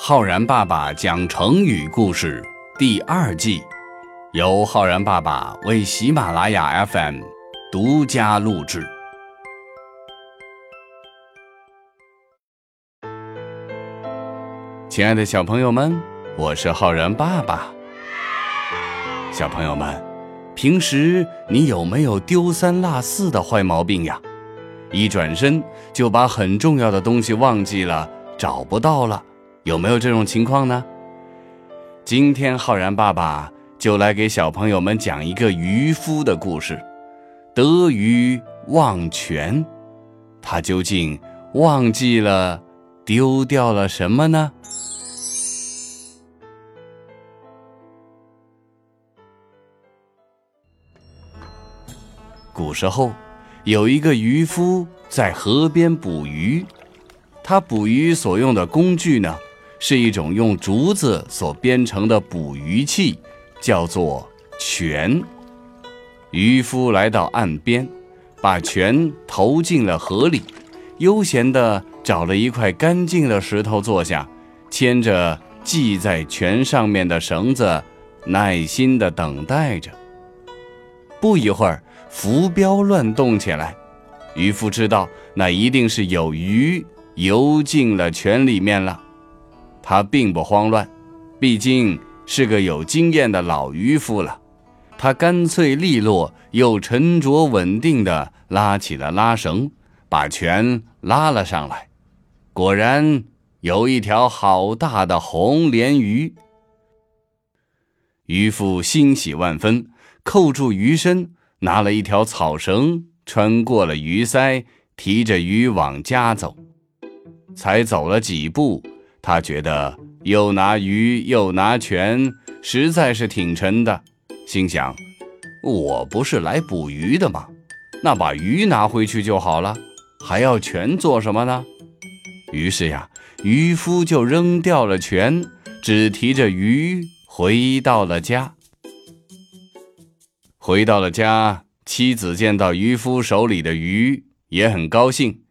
浩然爸爸讲成语故事第二季，由浩然爸爸为喜马拉雅 FM 独家录制。亲爱的小朋友们，我是浩然爸爸。小朋友们，平时你有没有丢三落四的坏毛病呀？一转身就把很重要的东西忘记了，找不到了，有没有这种情况呢？今天浩然爸爸就来给小朋友们讲一个渔夫的故事——得鱼忘全。他究竟忘记了、丢掉了什么呢？古时候。有一个渔夫在河边捕鱼，他捕鱼所用的工具呢，是一种用竹子所编成的捕鱼器，叫做泉。渔夫来到岸边，把泉投进了河里，悠闲地找了一块干净的石头坐下，牵着系在泉上面的绳子，耐心地等待着。不一会儿。浮标乱动起来，渔夫知道那一定是有鱼游进了泉里面了。他并不慌乱，毕竟是个有经验的老渔夫了。他干脆利落又沉着稳定地拉起了拉绳，把泉拉了上来。果然有一条好大的红鲢鱼。渔夫欣喜万分，扣住鱼身。拿了一条草绳，穿过了鱼鳃，提着鱼往家走。才走了几步，他觉得又拿鱼又拿泉，实在是挺沉的。心想：我不是来捕鱼的吗？那把鱼拿回去就好了，还要权做什么呢？于是呀，渔夫就扔掉了泉，只提着鱼回到了家。回到了家，妻子见到渔夫手里的鱼，也很高兴。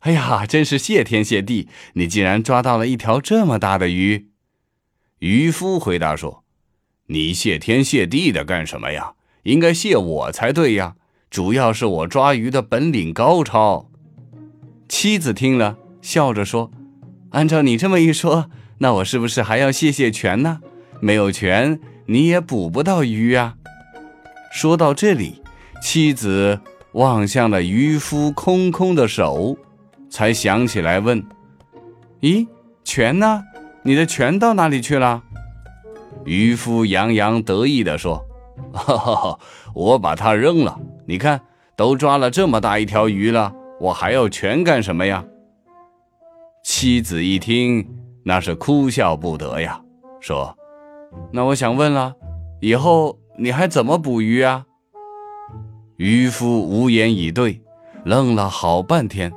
哎呀，真是谢天谢地，你竟然抓到了一条这么大的鱼！渔夫回答说：“你谢天谢地的干什么呀？应该谢我才对呀！主要是我抓鱼的本领高超。”妻子听了，笑着说：“按照你这么一说，那我是不是还要谢谢泉呢？没有泉，你也捕不到鱼啊！”说到这里，妻子望向了渔夫空空的手，才想起来问：“咦，泉呢？你的泉到哪里去了？”渔夫洋洋得意地说：“哈哈，我把它扔了。你看，都抓了这么大一条鱼了，我还要泉干什么呀？”妻子一听，那是哭笑不得呀，说：“那我想问了，以后……”你还怎么捕鱼啊？渔夫无言以对，愣了好半天。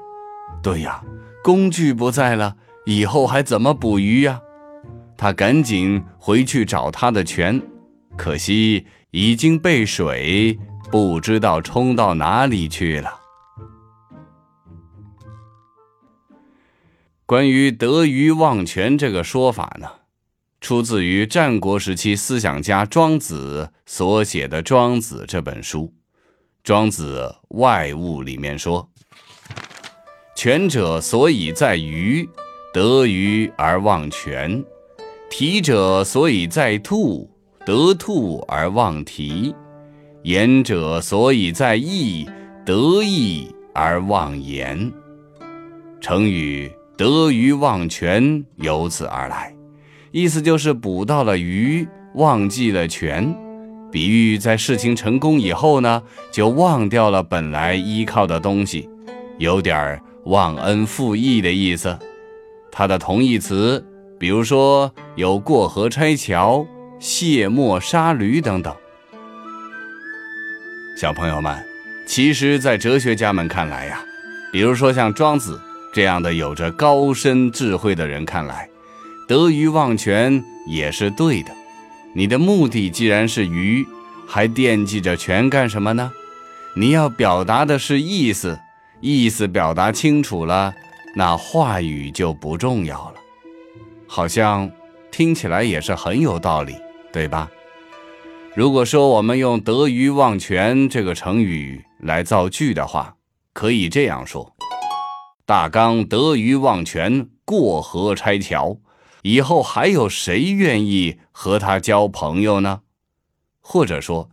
对呀，工具不在了，以后还怎么捕鱼呀？他赶紧回去找他的泉，可惜已经被水不知道冲到哪里去了。关于得鱼忘泉这个说法呢？出自于战国时期思想家庄子所写的《庄子》这本书，《庄子外物》里面说：“权者所以在鱼，得鱼而忘权；体者所以在兔，得兔而忘蹄；言者所以在意，得意而忘言。”成语“得鱼忘全”由此而来。意思就是捕到了鱼，忘记了泉，比喻在事情成功以后呢，就忘掉了本来依靠的东西，有点儿忘恩负义的意思。它的同义词，比如说有过河拆桥、卸磨杀驴等等。小朋友们，其实，在哲学家们看来呀，比如说像庄子这样的有着高深智慧的人看来。得鱼忘全也是对的。你的目的既然是鱼，还惦记着全干什么呢？你要表达的是意思，意思表达清楚了，那话语就不重要了。好像听起来也是很有道理，对吧？如果说我们用“得鱼忘全”这个成语来造句的话，可以这样说：大刚得鱼忘全，过河拆桥，以后还有谁愿意和他交朋友呢？或者说，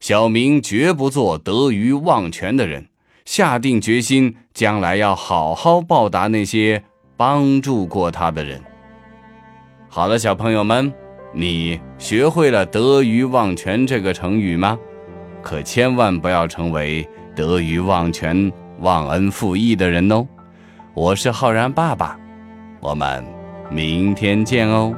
小明绝不做得鱼忘全的人，下定决心将来要好好报答那些帮助过他的人。好了，小朋友们，你学会了“得鱼忘全”这个成语吗？可千万不要成为得鱼忘全、忘恩负义的人哦！我是浩然爸爸，我们明天见哦。